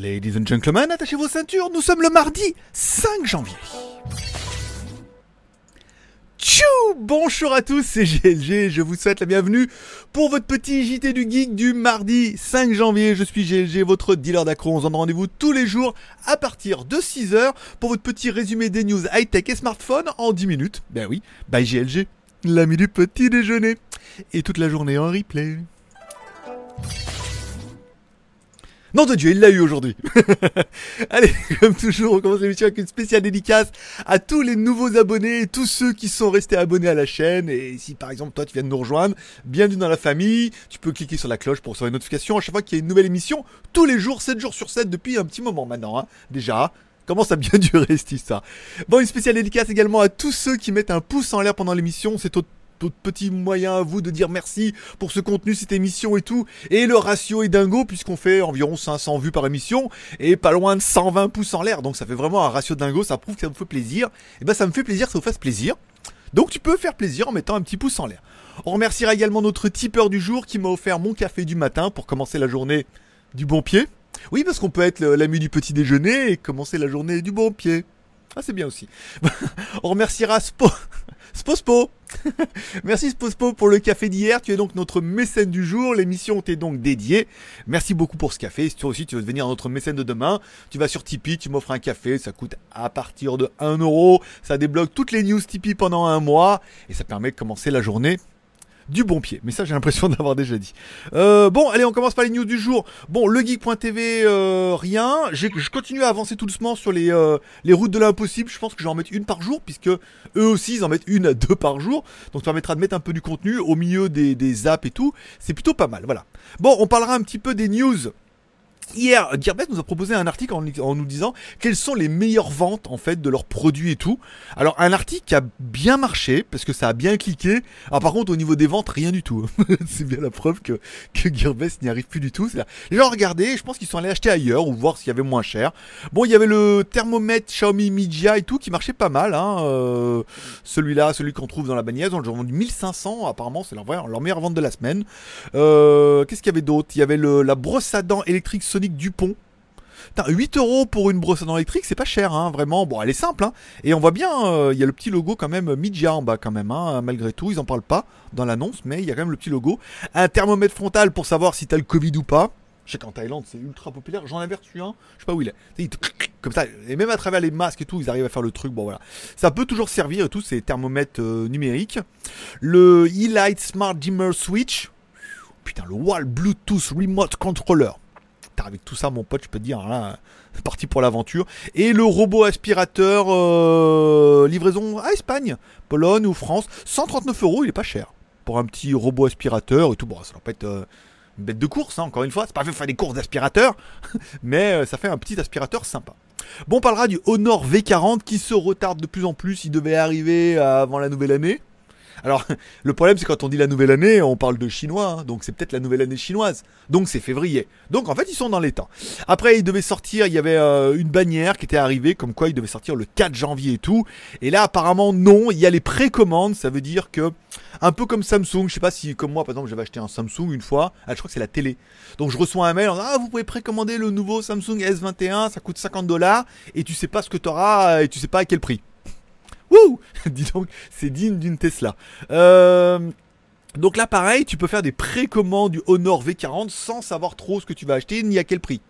Ladies and gentlemen, attachez vos ceintures, nous sommes le mardi 5 janvier. Tchou Bonjour à tous, c'est GLG, je vous souhaite la bienvenue pour votre petit JT du Geek du mardi 5 janvier. Je suis GLG, votre dealer d'accro. On se donne rendez-vous tous les jours à partir de 6h pour votre petit résumé des news high-tech et smartphone en 10 minutes. Ben oui, by GLG, l'ami du petit déjeuner. Et toute la journée en replay. Non de Dieu, il l'a eu aujourd'hui. Allez, comme toujours, on commence l'émission avec une spéciale dédicace à tous les nouveaux abonnés tous ceux qui sont restés abonnés à la chaîne. Et si par exemple toi tu viens de nous rejoindre, bienvenue dans la famille. Tu peux cliquer sur la cloche pour recevoir une notification à chaque fois qu'il y a une nouvelle émission, tous les jours, 7 jours sur 7 depuis un petit moment maintenant. Hein, déjà. Commence à bien durer cette histoire. Bon, une spéciale dédicace également à tous ceux qui mettent un pouce en l'air pendant l'émission. C'est au petit moyen à vous de dire merci pour ce contenu, cette émission et tout. Et le ratio est dingo puisqu'on fait environ 500 vues par émission et pas loin de 120 pouces en l'air. Donc ça fait vraiment un ratio dingo, ça prouve que ça vous fait plaisir. Et ben ça me fait plaisir ça vous fasse plaisir. Donc tu peux faire plaisir en mettant un petit pouce en l'air. On remerciera également notre tipeur du jour qui m'a offert mon café du matin pour commencer la journée du bon pied. Oui, parce qu'on peut être l'ami du petit déjeuner et commencer la journée du bon pied. Ah, c'est bien aussi. On remerciera Spo... Spospo Merci Spospo pour le café d'hier. Tu es donc notre mécène du jour. L'émission t'est donc dédiée. Merci beaucoup pour ce café. Si toi aussi tu veux devenir notre mécène de demain, tu vas sur Tipeee, tu m'offres un café. Ça coûte à partir de 1 euro. Ça débloque toutes les news Tipeee pendant un mois. Et ça permet de commencer la journée du bon pied. Mais ça, j'ai l'impression d'avoir déjà dit. Euh, bon, allez, on commence par les news du jour. Bon, le geek.tv, euh, rien. Je continue à avancer tout doucement sur les, euh, les routes de l'impossible. Je pense que je vais en mettre une par jour, puisque eux aussi, ils en mettent une à deux par jour. Donc, ça permettra de mettre un peu du contenu au milieu des, des apps et tout. C'est plutôt pas mal, voilà. Bon, on parlera un petit peu des news Hier, Gearbest nous a proposé un article en, nous disant quelles sont les meilleures ventes en fait de leurs produits et tout. Alors un article qui a bien marché parce que ça a bien cliqué. Alors par contre au niveau des ventes rien du tout. c'est bien la preuve que, Gearbest n'y arrive plus du tout. Les gens regardaient, je pense qu'ils sont allés acheter ailleurs ou voir s'il y avait moins cher. Bon il y avait le thermomètre Xiaomi Mijia et tout qui marchait pas mal. Hein. Euh, celui-là, celui qu'on trouve dans la bannière, ils ont vendu 1500 apparemment c'est leur, leur meilleure vente de la semaine. Euh, Qu'est-ce qu'il y avait d'autre? Il y avait le, la brosse à dents électrique Sonic Dupont. 8 euros pour une brosse à dents électrique, c'est pas cher, hein, vraiment. Bon, elle est simple, hein. Et on voit bien, euh, il y a le petit logo quand même Midja en bas quand même, hein, malgré tout. Ils en parlent pas dans l'annonce, mais il y a quand même le petit logo. Un thermomètre frontal pour savoir si t'as le Covid ou pas. Je sais qu'en Thaïlande, c'est ultra populaire. J'en avais reçu un, je sais pas où il est. Comme ça, et même à travers les masques et tout, ils arrivent à faire le truc. Bon voilà, ça peut toujours servir et tout ces thermomètres euh, numériques. Le E-Light Smart Dimmer Switch. Putain, le Wall Bluetooth Remote Controller avec tout ça, mon pote, je peux te dire, là, parti pour l'aventure. Et le robot aspirateur euh, livraison à Espagne, Pologne ou France, 139 euros, il est pas cher. Pour un petit robot aspirateur et tout, bon, ça va pas être euh, une bête de course, hein, encore une fois, c'est pas fait faire des courses d'aspirateur, mais euh, ça fait un petit aspirateur sympa. Bon, on parlera du Honor V40 qui se retarde de plus en plus, il devait arriver avant la nouvelle année. Alors, le problème, c'est quand on dit la nouvelle année, on parle de chinois, hein. donc c'est peut-être la nouvelle année chinoise. Donc c'est février. Donc en fait, ils sont dans les temps. Après, ils devaient sortir, il y avait euh, une bannière qui était arrivée, comme quoi ils devaient sortir le 4 janvier et tout. Et là, apparemment, non, il y a les précommandes, ça veut dire que, un peu comme Samsung, je sais pas si, comme moi, par exemple, j'avais acheté un Samsung une fois, ah, je crois que c'est la télé. Donc je reçois un mail, en disant, ah, vous pouvez précommander le nouveau Samsung S21, ça coûte 50 dollars, et tu sais pas ce que tu auras, et tu sais pas à quel prix. Dis donc, c'est digne d'une Tesla. Euh, donc là, pareil, tu peux faire des précommandes du Honor V40 sans savoir trop ce que tu vas acheter ni à quel prix.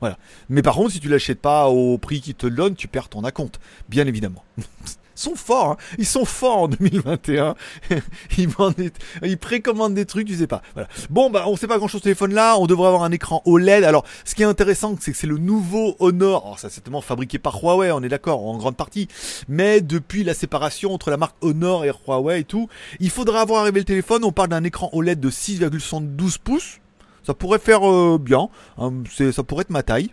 Voilà. Mais par contre, si tu l'achètes pas au prix qu'ils te donne, tu perds ton acompte, bien évidemment. sont forts, hein. ils sont forts en 2021. ils, ils précommandent des trucs, tu sais pas. Voilà. Bon, bah, on sait pas grand chose ce téléphone là. On devrait avoir un écran OLED. Alors, ce qui est intéressant, c'est que c'est le nouveau Honor. Alors, ça, c'est certainement fabriqué par Huawei, on est d'accord, en grande partie. Mais depuis la séparation entre la marque Honor et Huawei et tout, il faudra avoir arrivé le téléphone. On parle d'un écran OLED de 6,72 pouces. Ça pourrait faire euh, bien. Hein, ça pourrait être ma taille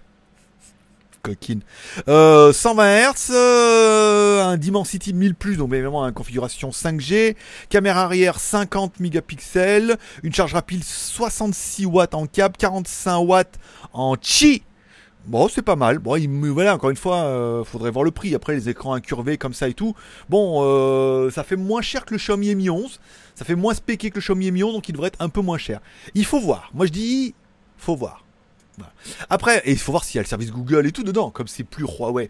coquine. 120 euh, Hz, euh, un Dimensity 1000 plus, donc évidemment une configuration 5G, caméra arrière 50 mégapixels, une charge rapide 66 watts en câble, 45 watts en chi. Bon, c'est pas mal. Bon, il, voilà, encore une fois, euh, faudrait voir le prix. Après, les écrans incurvés comme ça et tout. Bon, ça fait moins cher que le Xiaomi Mi 11. Ça fait moins spéqué que le Xiaomi Mi 11, donc il devrait être un peu moins cher. Il faut voir. Moi, je dis, faut voir. Après, il faut voir s'il y a le service Google et tout dedans, comme c'est plus Huawei.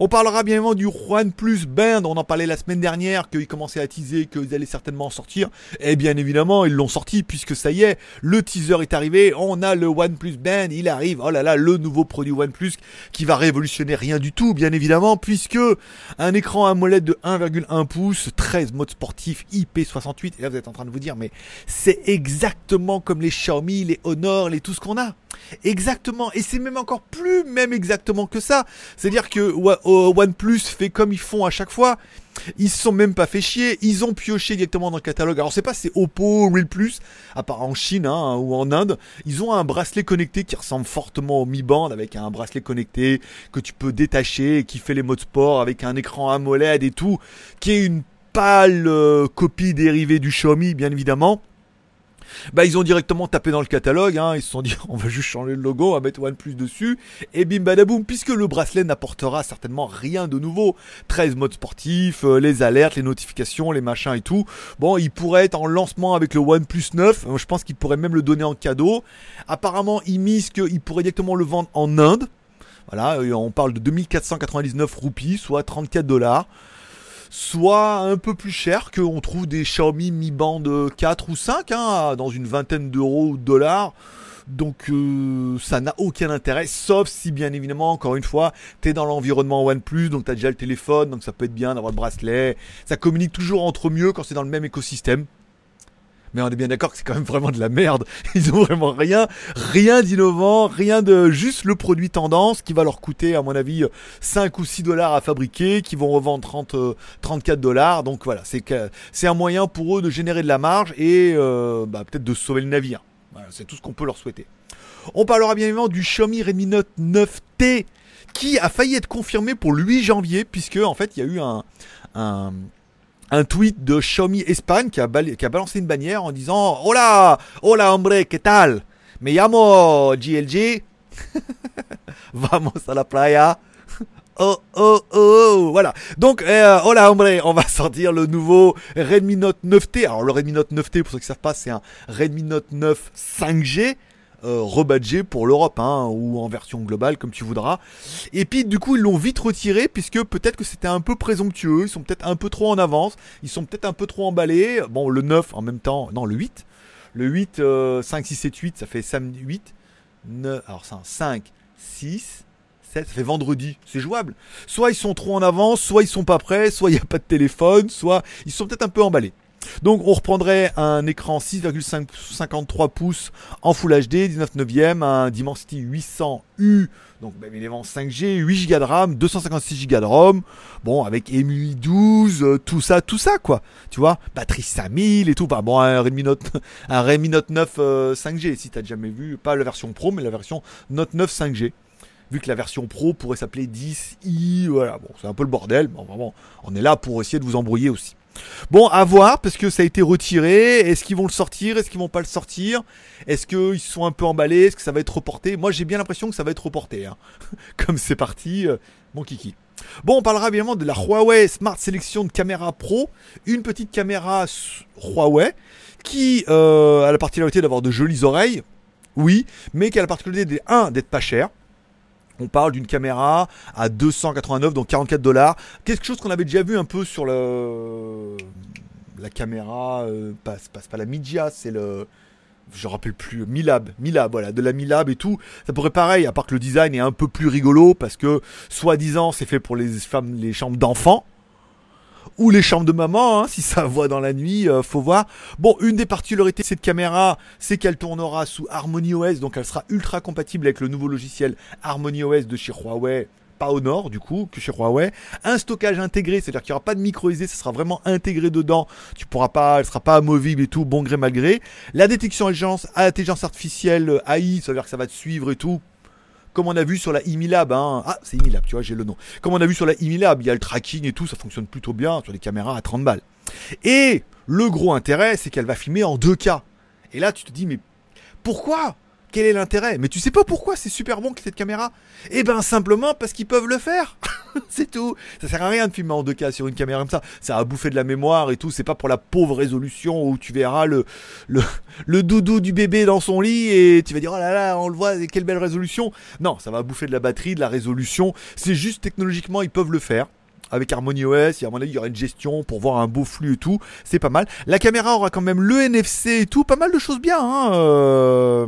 On parlera bien évidemment du OnePlus Band, on en parlait la semaine dernière, qu'ils commençaient à teaser, qu'ils allaient certainement en sortir. Et bien évidemment, ils l'ont sorti, puisque ça y est, le teaser est arrivé, on a le OnePlus Band, il arrive, oh là là, le nouveau produit OnePlus qui va révolutionner rien du tout, bien évidemment, puisque un écran AMOLED de 1,1 pouces, 13 modes sportifs, IP68, et là vous êtes en train de vous dire, mais c'est exactement comme les Xiaomi, les Honor, les tout ce qu'on a. Exactement, et c'est même encore plus même exactement que ça. C'est-à-dire que OnePlus fait comme ils font à chaque fois. Ils se sont même pas fait chier, ils ont pioché directement dans le catalogue. Alors c'est pas c'est Oppo, Real Plus, à part en Chine hein, ou en Inde, ils ont un bracelet connecté qui ressemble fortement au Mi Band avec un bracelet connecté que tu peux détacher, qui fait les modes sport avec un écran AMOLED et tout, qui est une pâle euh, copie dérivée du Xiaomi bien évidemment. Bah ils ont directement tapé dans le catalogue, hein. ils se sont dit on va juste changer le logo, on va mettre OnePlus dessus, et bim badaboum, puisque le bracelet n'apportera certainement rien de nouveau. 13 modes sportifs, euh, les alertes, les notifications, les machins et tout. Bon, il pourrait être en lancement avec le OnePlus 9, je pense qu'il pourrait même le donner en cadeau. Apparemment, ils misent qu'il pourrait directement le vendre en Inde. Voilà, on parle de 2499 roupies, soit 34 dollars soit un peu plus cher qu'on trouve des Xiaomi Mi Band 4 ou 5 hein, dans une vingtaine d'euros ou de dollars. Donc euh, ça n'a aucun intérêt, sauf si bien évidemment, encore une fois, tu es dans l'environnement OnePlus, donc tu as déjà le téléphone, donc ça peut être bien d'avoir le bracelet. Ça communique toujours entre mieux quand c'est dans le même écosystème. Mais on est bien d'accord que c'est quand même vraiment de la merde. Ils ont vraiment rien, rien d'innovant, rien de juste le produit tendance qui va leur coûter, à mon avis, 5 ou 6 dollars à fabriquer, qui vont revendre 30, 34 euh, dollars. Donc voilà, c'est c'est un moyen pour eux de générer de la marge et euh, bah, peut-être de sauver le navire. C'est tout ce qu'on peut leur souhaiter. On parlera bien évidemment du Xiaomi Redmi Note 9T qui a failli être confirmé pour le 8 janvier puisque en fait il y a eu un un tweet de Xiaomi Espagne qui a, balancé une bannière en disant Hola, hola hombre, ¿qué tal? Me llamo GLG. Vamos a la playa. Oh, oh, oh, voilà. Donc, euh, hola hombre, on va sortir le nouveau Redmi Note 9T. Alors, le Redmi Note 9T, pour ceux qui ne savent pas, c'est un Redmi Note 9 5G euh, rebadgé pour l'Europe, hein, ou en version globale, comme tu voudras. Et puis, du coup, ils l'ont vite retiré, puisque peut-être que c'était un peu présomptueux, ils sont peut-être un peu trop en avance, ils sont peut-être un peu trop emballés. Bon, le 9 en même temps, non, le 8. Le 8, 5, 6, 7, 8, ça fait samedi 8. 9, alors ça, 5, 6, 7, ça fait vendredi, c'est jouable. Soit ils sont trop en avance, soit ils sont pas prêts, soit il n'y a pas de téléphone, soit ils sont peut-être un peu emballés. Donc on reprendrait un écran 6,53 pouces en Full HD, 19 neuvième, un Dimensity 800U, donc bien évidemment 5G, 8 Go de RAM, 256 Go de ROM, bon avec EMUI 12, euh, tout ça, tout ça quoi, tu vois, batterie 5000 et tout, bah, bon un Redmi Note, un Redmi Note 9 5G, euh, si t'as jamais vu, pas la version Pro mais la version Note 9 5G vu que la version pro pourrait s'appeler 10i, voilà, bon, c'est un peu le bordel, mais vraiment, on est là pour essayer de vous embrouiller aussi. Bon, à voir, parce que ça a été retiré. Est-ce qu'ils vont le sortir? Est-ce qu'ils vont pas le sortir? Est-ce qu'ils sont un peu emballés? Est-ce que ça va être reporté? Moi, j'ai bien l'impression que ça va être reporté. Hein. Comme c'est parti, euh, mon kiki. Bon, on parlera évidemment de la Huawei Smart Selection de caméra pro. Une petite caméra Huawei qui euh, a la particularité d'avoir de jolies oreilles. Oui, mais qui a la particularité, d'être pas cher. On parle d'une caméra à 289, donc 44 dollars. Quelque chose qu'on avait déjà vu un peu sur la caméra, euh, pas, pas, la Media, c'est le je rappelle plus, Milab, Milab, voilà, de la Milab et tout. Ça pourrait pareil, à part que le design est un peu plus rigolo parce que, soi-disant, c'est fait pour les femmes, les chambres d'enfants ou les chambres de maman, hein, si ça voit dans la nuit, euh, faut voir. Bon, une des particularités de cette caméra, c'est qu'elle tournera sous Harmony OS, donc elle sera ultra compatible avec le nouveau logiciel Harmony OS de chez Huawei pas au nord du coup que chez Huawei. Un stockage intégré, c'est-à-dire qu'il n'y aura pas de micro SD, ça sera vraiment intégré dedans. Tu pourras pas, elle sera pas amovible et tout, bon gré mal gré. La détection intelligence artificielle AI, ça veut dire que ça va te suivre et tout comme on a vu sur la Imilab, hein. ah c'est Imilab, tu vois, j'ai le nom. Comme on a vu sur la Imilab, il y a le tracking et tout, ça fonctionne plutôt bien sur les caméras à 30 balles. Et le gros intérêt, c'est qu'elle va filmer en 2K. Et là, tu te dis, mais pourquoi Quel est l'intérêt? Mais tu sais pas pourquoi c'est super bon cette caméra? Eh ben simplement parce qu'ils peuvent le faire. c'est tout. Ça sert à rien de filmer en 2K sur une caméra comme ça. Ça a bouffé de la mémoire et tout. C'est pas pour la pauvre résolution où tu verras le doudou du bébé dans son lit et tu vas dire oh là là, on le voit, quelle belle résolution. Non, ça va bouffer de la batterie, de la résolution. C'est juste technologiquement, ils peuvent le faire avec Harmony OS, à mon avis, il y aura une gestion pour voir un beau flux et tout. C'est pas mal. La caméra aura quand même le NFC et tout. Pas mal de choses bien. Hein euh...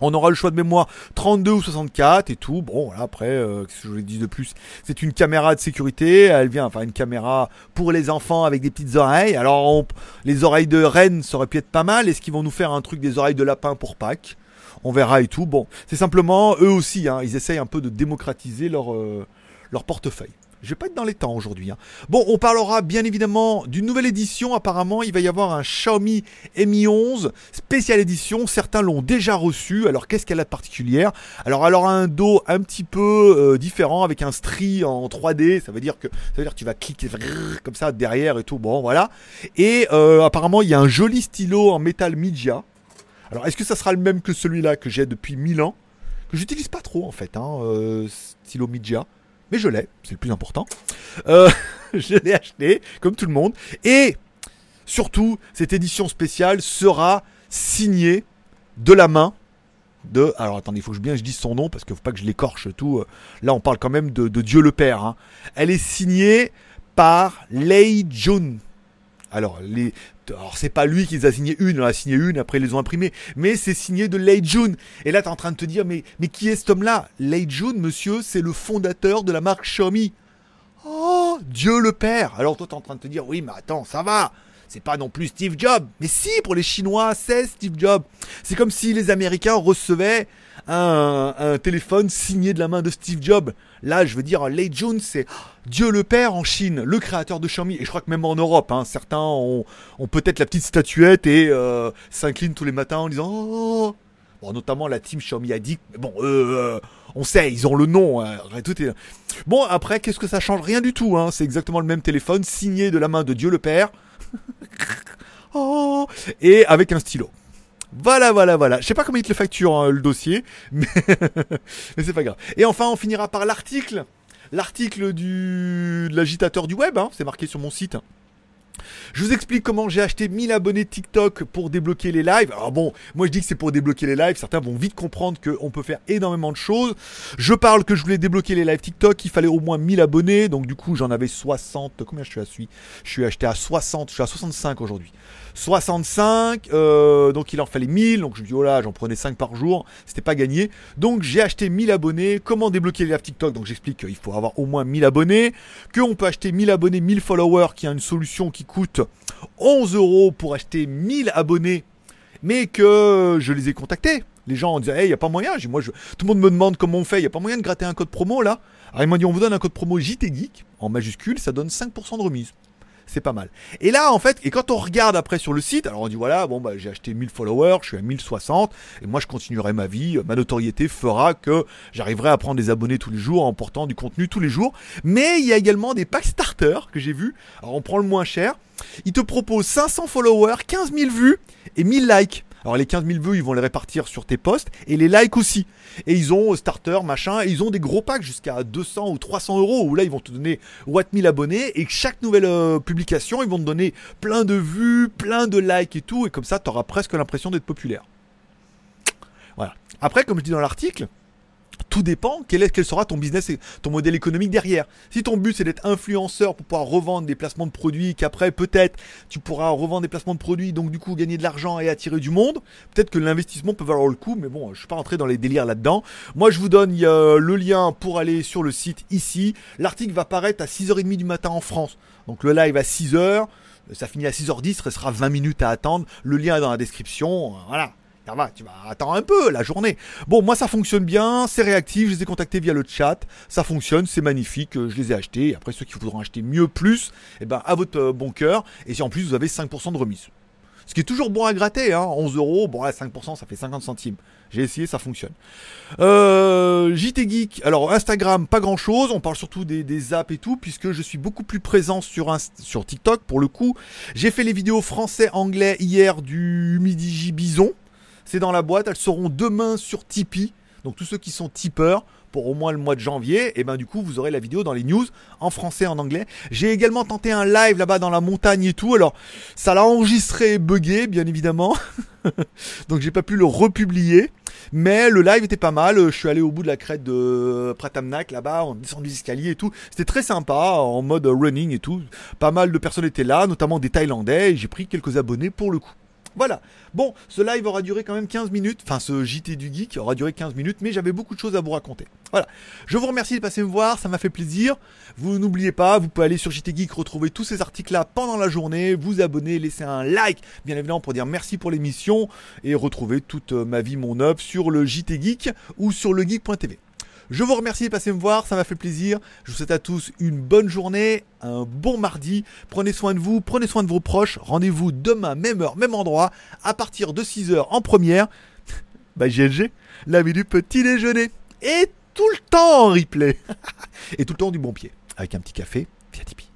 On aura le choix de mémoire 32 ou 64 et tout. Bon, voilà, après, euh, qu'est-ce que je vous dis de plus? C'est une caméra de sécurité. Elle vient, enfin, une caméra pour les enfants avec des petites oreilles. Alors, les oreilles de reine, ça aurait pu être pas mal. Est-ce qu'ils vont nous faire un truc des oreilles de lapin pour Pâques? On verra et tout. Bon, c'est simplement, eux aussi, hein, ils essayent un peu de démocratiser leur, euh, leur portefeuille. Je vais pas être dans les temps aujourd'hui. Hein. Bon, on parlera bien évidemment d'une nouvelle édition. Apparemment, il va y avoir un Xiaomi Mi 11 spécial édition. Certains l'ont déjà reçu. Alors, qu'est-ce qu'elle a de particulière? Alors, elle aura un dos un petit peu euh, différent avec un stri en 3D. Ça veut dire que ça veut dire que tu vas cliquer comme ça derrière et tout. Bon, voilà. Et euh, apparemment, il y a un joli stylo en métal Media. Alors, est-ce que ça sera le même que celui-là que j'ai depuis 1000 ans? Que j'utilise pas trop en fait, hein, euh, stylo Media mais je l'ai, c'est le plus important. Euh, je l'ai acheté, comme tout le monde. Et surtout, cette édition spéciale sera signée de la main de. Alors attendez, il faut que je bien je dise son nom parce qu'il ne faut pas que je l'écorche tout. Là, on parle quand même de, Dieu le Père. Hein. Elle est signée par Lei Jun. Alors, c'est pas lui qui les a signé une, on a signé une, après ils les ont imprimés, mais c'est signé de Lei Jun. Et là, tu es en train de te dire, mais, mais qui est cet homme-là? Lei Jun, monsieur, c'est le fondateur de la marque Xiaomi. Oh, Dieu le Père Alors toi, tu es en train de te dire, oui, mais attends, ça va c'est pas non plus Steve Jobs. Mais si, pour les Chinois, c'est Steve Jobs. C'est comme si les Américains recevaient un, téléphone signé de la main de Steve Jobs. Là, je veux dire, Lei Jun, c'est Dieu le Père en Chine, le créateur de Xiaomi. Et je crois que même en Europe, hein, certains ont, peut-être la petite statuette et euh, s'inclinent tous les matins en disant oh. Bon, notamment la team Xiaomi Addict. Mais bon, euh, on sait, ils ont le nom. Hein. Bon, après, qu'est-ce que ça change? Rien du tout. Hein, c'est exactement le même téléphone, signé de la main de Dieu le Père. oh, et avec un stylo. Voilà, voilà, voilà. Je sais pas comment il te le facture hein, le dossier, mais, mais c'est pas grave. Et enfin, on finira par l'article. L'article du de l'agitateur du web, hein, c'est marqué sur mon site. Je vous explique comment j'ai acheté 1000 abonnés TikTok pour débloquer les lives. Alors bon, moi je dis que c'est pour débloquer les lives. Certains vont vite comprendre qu'on peut faire énormément de choses. Je parle que je voulais débloquer les lives TikTok. Il fallait au moins 1000 abonnés. Donc du coup, j'en avais 60. Combien je suis à suis Je suis acheté à 60. Je suis à 65 aujourd'hui. 65, euh, donc il en fallait 1000, donc je me dis oh là j'en prenais 5 par jour, c'était pas gagné. Donc j'ai acheté 1000 abonnés, comment débloquer les lives TikTok, donc j'explique qu'il faut avoir au moins 1000 abonnés, qu'on peut acheter 1000 abonnés, 1000 followers, qui a une solution qui coûte 11 euros pour acheter 1000 abonnés, mais que je les ai contactés. Les gens ont dit, hey, il n'y a pas moyen. Tout le monde me demande comment on fait. Il n'y a pas moyen de gratter un code promo là. Alors, ils m'ont dit, on vous donne un code promo JT Geek en majuscule, ça donne 5% de remise c'est pas mal. Et là, en fait, et quand on regarde après sur le site, alors on dit voilà, bon, bah, j'ai acheté 1000 followers, je suis à 1060, et moi je continuerai ma vie, ma notoriété fera que j'arriverai à prendre des abonnés tous les jours en portant du contenu tous les jours. Mais il y a également des packs starters que j'ai vus. Alors on prend le moins cher. Il te propose 500 followers, 15 000 vues et 1000 likes. Alors les 15 000 vues, ils vont les répartir sur tes posts et les likes aussi. Et ils ont euh, starter, machin, ils ont des gros packs jusqu'à 200 ou 300 euros où là ils vont te donner what 1000 abonnés et chaque nouvelle euh, publication, ils vont te donner plein de vues, plein de likes et tout. Et comme ça, tu presque l'impression d'être populaire. Voilà. Après, comme je dis dans l'article, tout dépend quel, est, quel sera ton business et ton modèle économique derrière. Si ton but c'est d'être influenceur pour pouvoir revendre des placements de produits, qu'après peut-être tu pourras revendre des placements de produits, donc du coup gagner de l'argent et attirer du monde, peut-être que l'investissement peut valoir le coup, mais bon, je suis pas rentré dans les délires là-dedans. Moi je vous donne le lien pour aller sur le site ici. L'article va paraître à 6h30 du matin en France. Donc le live à 6h, ça finit à 6h10, il restera 20 minutes à attendre. Le lien est dans la description. Voilà ça va, tu vas attendre un peu la journée. Bon, moi ça fonctionne bien, c'est réactif, je les ai contactés via le chat, ça fonctionne, c'est magnifique, euh, je les ai achetés. Après ceux qui voudront acheter mieux plus, eh ben à votre euh, bon cœur. Et si en plus vous avez 5% de remise. Ce qui est toujours bon à gratter, hein, 11 euros, bon là 5% ça fait 50 centimes. J'ai essayé, ça fonctionne. Euh, JT Geek, alors Instagram, pas grand chose, on parle surtout des, apps et tout, puisque je suis beaucoup plus présent sur, sur TikTok pour le coup. J'ai fait les vidéos français-anglais hier du Midi J Bison, c'est dans la boîte. Elles seront demain sur Tipeee. Donc tous ceux qui sont tipeurs pour au moins le mois de janvier, et ben du coup vous aurez la vidéo dans les news en français, en anglais. J'ai également tenté un live là-bas dans la montagne et tout. Alors ça l'a enregistré buggé bien évidemment, donc j'ai pas pu le republier. Mais le live était pas mal. Je suis allé au bout de la crête de Pratamnak là-bas, on descend des escaliers et tout. C'était très sympa en mode running et tout. Pas mal de personnes étaient là, notamment des Thaïlandais. Et j'ai pris quelques abonnés pour le coup. Voilà. Bon, ce live aura duré quand même 15 minutes. Enfin, ce JT du Geek aura duré 15 minutes, mais j'avais beaucoup de choses à vous raconter. Voilà. Je vous remercie de passer me voir, ça m'a fait plaisir. Vous n'oubliez pas, vous pouvez aller sur JT Geek, retrouver tous ces articles-là pendant la journée, vous abonner, laisser un like, bien évidemment, pour dire merci pour l'émission, et retrouver toute ma vie, mon œuvre sur le JT Geek ou sur le geek.tv. Je vous remercie de passer me voir, ça m'a fait plaisir. Je vous souhaite à tous une bonne journée, un bon mardi. Prenez soin de vous, prenez soin de vos proches. Rendez-vous demain, même heure, même endroit, à partir de 6h en première. bah GLG, la du petit déjeuner. Et tout le temps en replay. Et tout le temps du bon pied. Avec un petit café via Tipeee.